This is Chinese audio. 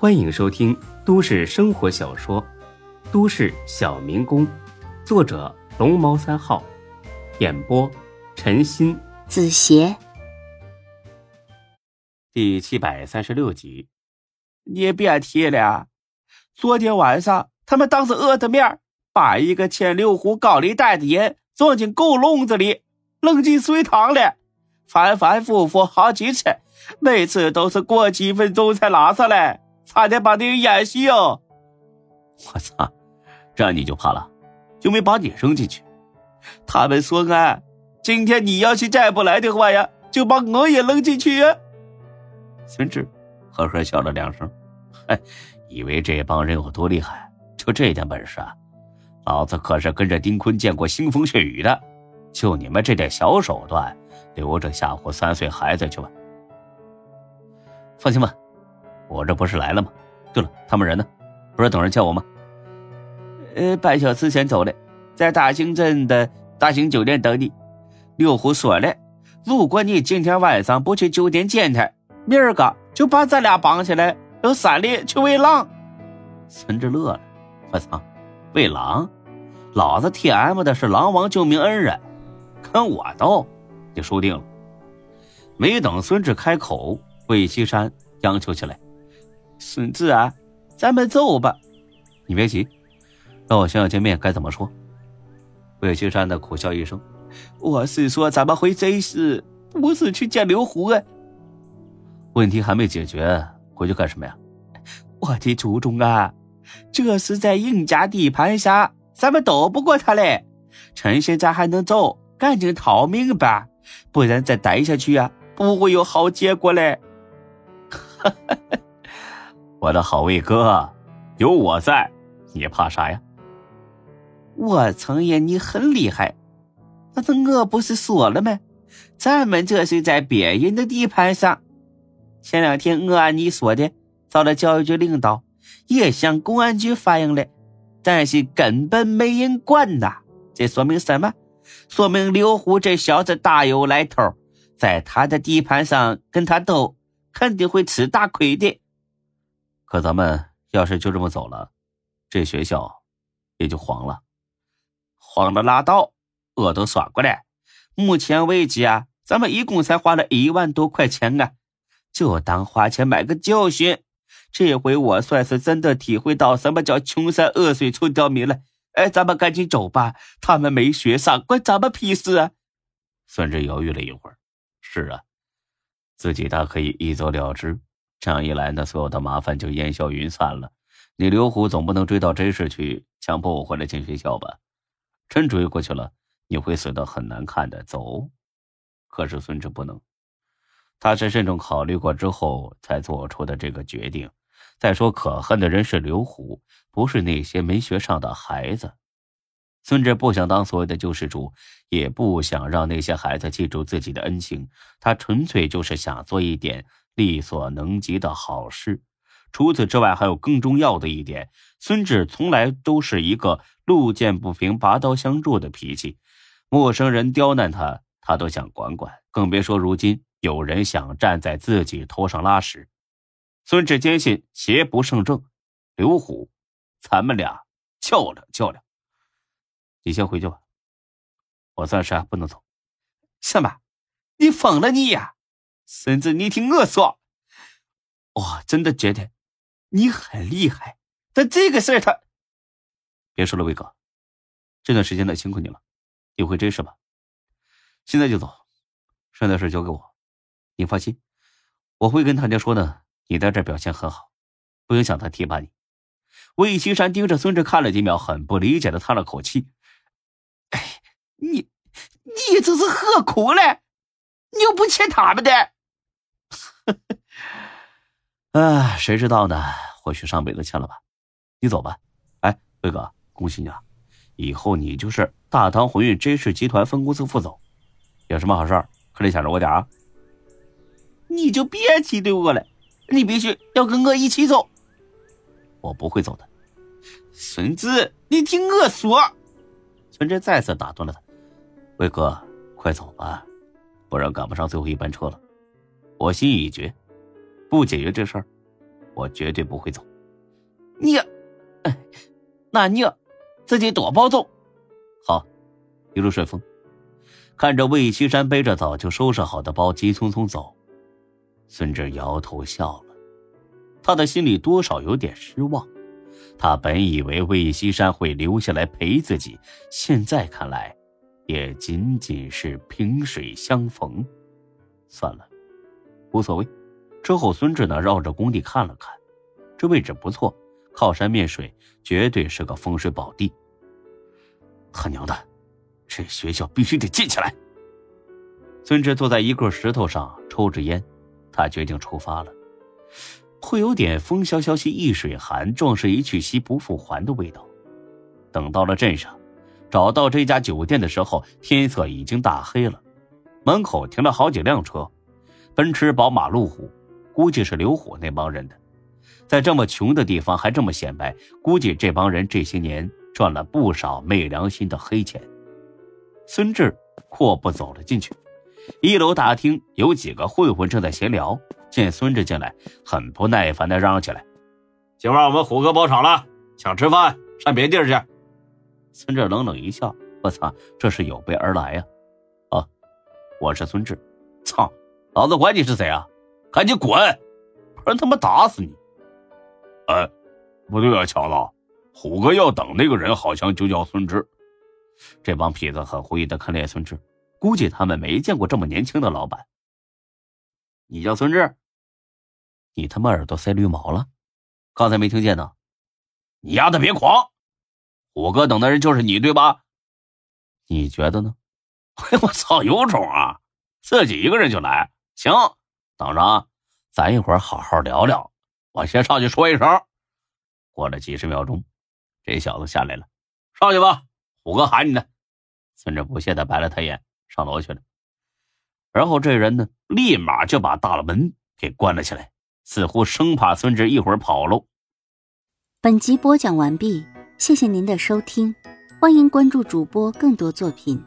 欢迎收听都市生活小说《都市小民工》，作者龙猫三号，演播陈鑫、子邪，第七百三十六集。你别提了，昨天晚上他们当着我的面把一个欠六壶高利贷的人装进狗笼子里，扔进水塘了，反反复复好几次，每次都是过几分钟才拉上来。差点把那个演戏哦！我操，这你就怕了？就没把你扔进去？他们说俺今天你要是再不来的话呀，就把我也扔进去呀。孙志呵呵笑了两声，嗨，以为这帮人有多厉害？就这点本事啊？老子可是跟着丁坤见过腥风血雨的，就你们这点小手段，留着吓唬三岁孩子去吧。放心吧。我这不是来了吗？对了，他们人呢？不是等人叫我吗？呃，半小时前走的，在大兴镇的大兴酒店等你。刘虎说了，如果你今天晚上不去酒店见他，明儿个就把咱俩绑起来，到山里去喂狼。孙志乐了，我操，喂狼？老子 T M 的是狼王救命恩人，跟我斗，就输定了。没等孙志开口，魏西山央求起来。孙子啊，咱们走吧。你别急，让我想想见面该怎么说。魏青山的苦笑一声：“我是说，咱们回真市，不是去见刘胡啊。问题还没解决，回去干什么呀？我的祖宗啊，这是在人家地盘下，咱们斗不过他嘞。趁现在还能走，赶紧逃命吧，不然再待下去啊，不会有好结果嘞。哈哈哈。我的好魏哥，有我在，你怕啥呀？我承认你很厉害，但是我不是说了吗？咱们这是在别人的地盘上。前两天我按你说的找了教育局领导，也向公安局反映了，但是根本没人管呐。这说明什么？说明刘虎这小子大有来头，在他的地盘上跟他斗，肯定会吃大亏的。可咱们要是就这么走了，这学校也就黄了。黄了拉倒，我都算过了。目前为止啊，咱们一共才花了一万多块钱啊，就当花钱买个教训。这回我算是真的体会到什么叫穷山恶水出刁民了。哎，咱们赶紧走吧，他们没学上，关咱们屁事啊！孙志犹豫了一会儿，是啊，自己大可以一走了之。这样一来，那所有的麻烦就烟消云散了。你刘虎总不能追到真市去强迫我回来进学校吧？真追过去了，你会死得很难看的。走。可是孙志不能，他是慎重考虑过之后才做出的这个决定。再说，可恨的人是刘虎，不是那些没学上的孩子。孙志不想当所谓的救世主，也不想让那些孩子记住自己的恩情。他纯粹就是想做一点。力所能及的好事。除此之外，还有更重要的一点：孙志从来都是一个路见不平拔刀相助的脾气，陌生人刁难他，他都想管管，更别说如今有人想站在自己头上拉屎。孙志坚信邪不胜正，刘虎，咱们俩较量较量。你先回去吧，我暂时还不能走。什么？你疯了你呀！孙子，你听我说，我真的觉得你很厉害。但这个事儿，他别说了，魏哥，这段时间呢辛苦你了，你回真是吧？现在就走，剩下的事交给我。你放心，我会跟他家说呢，你在这表现很好，不影响他提拔你。魏青山盯着孙志看了几秒，很不理解的叹了口气：“哎，你你这是何苦嘞？你又不欠他们的。” 啊，谁知道呢？或许上辈子欠了吧。你走吧。哎，魏哥，恭喜你啊！以后你就是大唐鸿运 J 氏集团分公司副总，有什么好事儿可得想着我点啊。你就别提对我了，你必须要跟我一起走。我不会走的，孙子，你听我说。孙志再次打断了他。魏哥，快走吧，不然赶不上最后一班车了。我心意已决，不解决这事儿，我绝对不会走。你，哎，那你自己多保重。好，一路顺风。看着魏西山背着早就收拾好的包急匆匆走，孙志摇头笑了。他的心里多少有点失望。他本以为魏西山会留下来陪自己，现在看来，也仅仅是萍水相逢。算了，无所谓。之后，孙志呢绕着工地看了看，这位置不错，靠山面水，绝对是个风水宝地。他娘的，这学校必须得建起来！孙志坐在一个石头上抽着烟，他决定出发了。会有点风萧萧兮易水寒，壮士一去兮不复还的味道。等到了镇上，找到这家酒店的时候，天色已经大黑了。门口停了好几辆车，奔驰、宝马、路虎，估计是刘虎那帮人的。在这么穷的地方还这么显摆，估计这帮人这些年赚了不少昧良心的黑钱。孙志阔步走了进去，一楼大厅有几个混混正在闲聊。见孙志进来，很不耐烦的嚷起来：“今晚我们虎哥包场了，想吃饭上别地儿去。”孙志冷冷一笑：“我操，这是有备而来呀！啊，我是孙志，操，老子管你是谁啊？赶紧滚，不然他妈打死你！”哎，不对啊，乔子，虎哥要等那个人，好像就叫孙志。这帮痞子很狐疑的看着孙志，估计他们没见过这么年轻的老板。你叫孙志，你他妈耳朵塞绿毛了？刚才没听见呢。你丫的别狂！虎哥等的人就是你对吧？你觉得呢？我操，有种啊！自己一个人就来，行，等着啊，咱一会儿好好聊聊。我先上去说一声。过了几十秒钟，这小子下来了，上去吧，虎哥喊你呢。孙志不屑的白了他一眼，上楼去了。然后这人呢，立马就把大门给关了起来，似乎生怕孙志一会儿跑喽。本集播讲完毕，谢谢您的收听，欢迎关注主播更多作品。